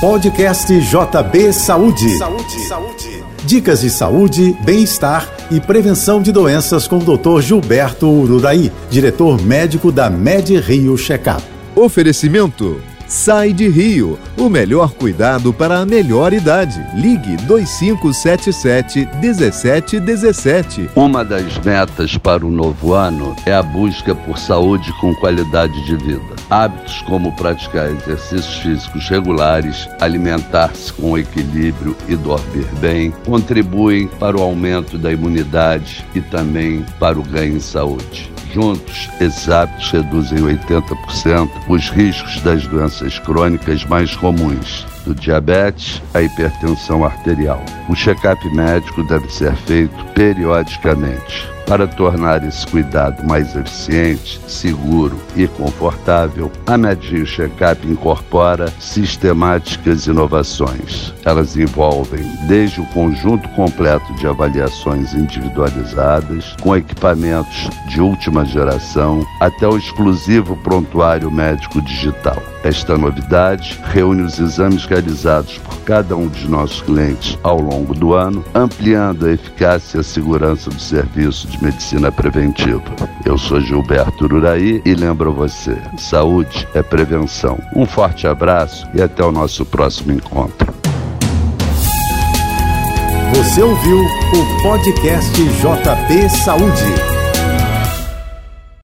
Podcast JB Saúde. Saúde. Saúde. Dicas de saúde, bem-estar e prevenção de doenças com o Dr. Gilberto Ururaí, diretor médico da Med Rio Checkup. Oferecimento Sai de Rio, o melhor cuidado para a melhor idade. Ligue 2577 1717. Uma das metas para o novo ano é a busca por saúde com qualidade de vida. Hábitos como praticar exercícios físicos regulares, alimentar-se com equilíbrio e dormir bem contribuem para o aumento da imunidade e também para o ganho em saúde. Juntos, esses hábitos reduzem 80% os riscos das doenças crônicas mais comuns, do diabetes à hipertensão arterial. O check-up médico deve ser feito periodicamente. Para tornar esse cuidado mais eficiente, seguro e confortável, a Medrio Checkup incorpora sistemáticas inovações. Elas envolvem desde o conjunto completo de avaliações individualizadas, com equipamentos de última geração, até o exclusivo prontuário médico digital. Esta novidade reúne os exames realizados por cada um de nossos clientes ao longo do ano, ampliando a eficácia e a segurança do serviço de medicina preventiva. Eu sou Gilberto Uraí e lembro você: saúde é prevenção. Um forte abraço e até o nosso próximo encontro. Você ouviu o podcast JP Saúde.